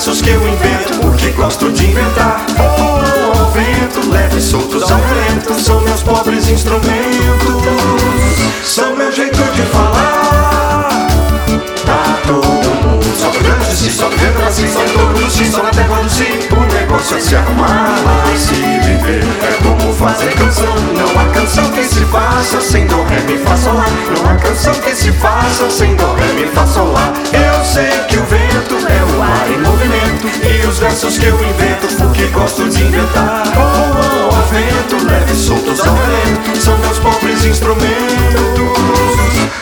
versos que eu invento, porque gosto de inventar. Oh, ao vento, leve soltos ao vento, são meus pobres instrumentos, são meu jeito de falar. Tá todo mundo só grande, se só vendo assim, só torno, se só na terra do si. O negócio é se arrumar, mas se viver é como fazer canção. Não há canção que se faça sem dó, ré, mi, fá, sol, lá. Não há canção que se faça sem versos que eu invento porque gosto de inventar. Oh, ao vento, leve soltos ao vento, são meus pobres instrumentos,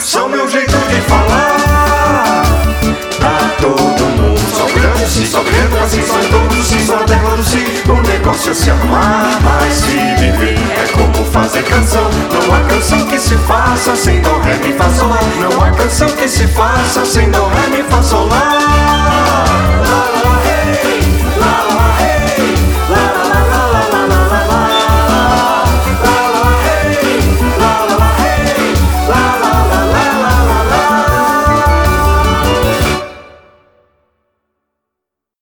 são meu jeito de falar. Tá todo mundo sofrendo, se sofrendo, assim só todos, se só derrando se o negócio é se arrumar, mas se viver é como fazer canção. Não há canção que se faça sem dó, ré, mi, fá, sol, lá. Não há canção que se faça sem dó, ré, mi, fá, sol,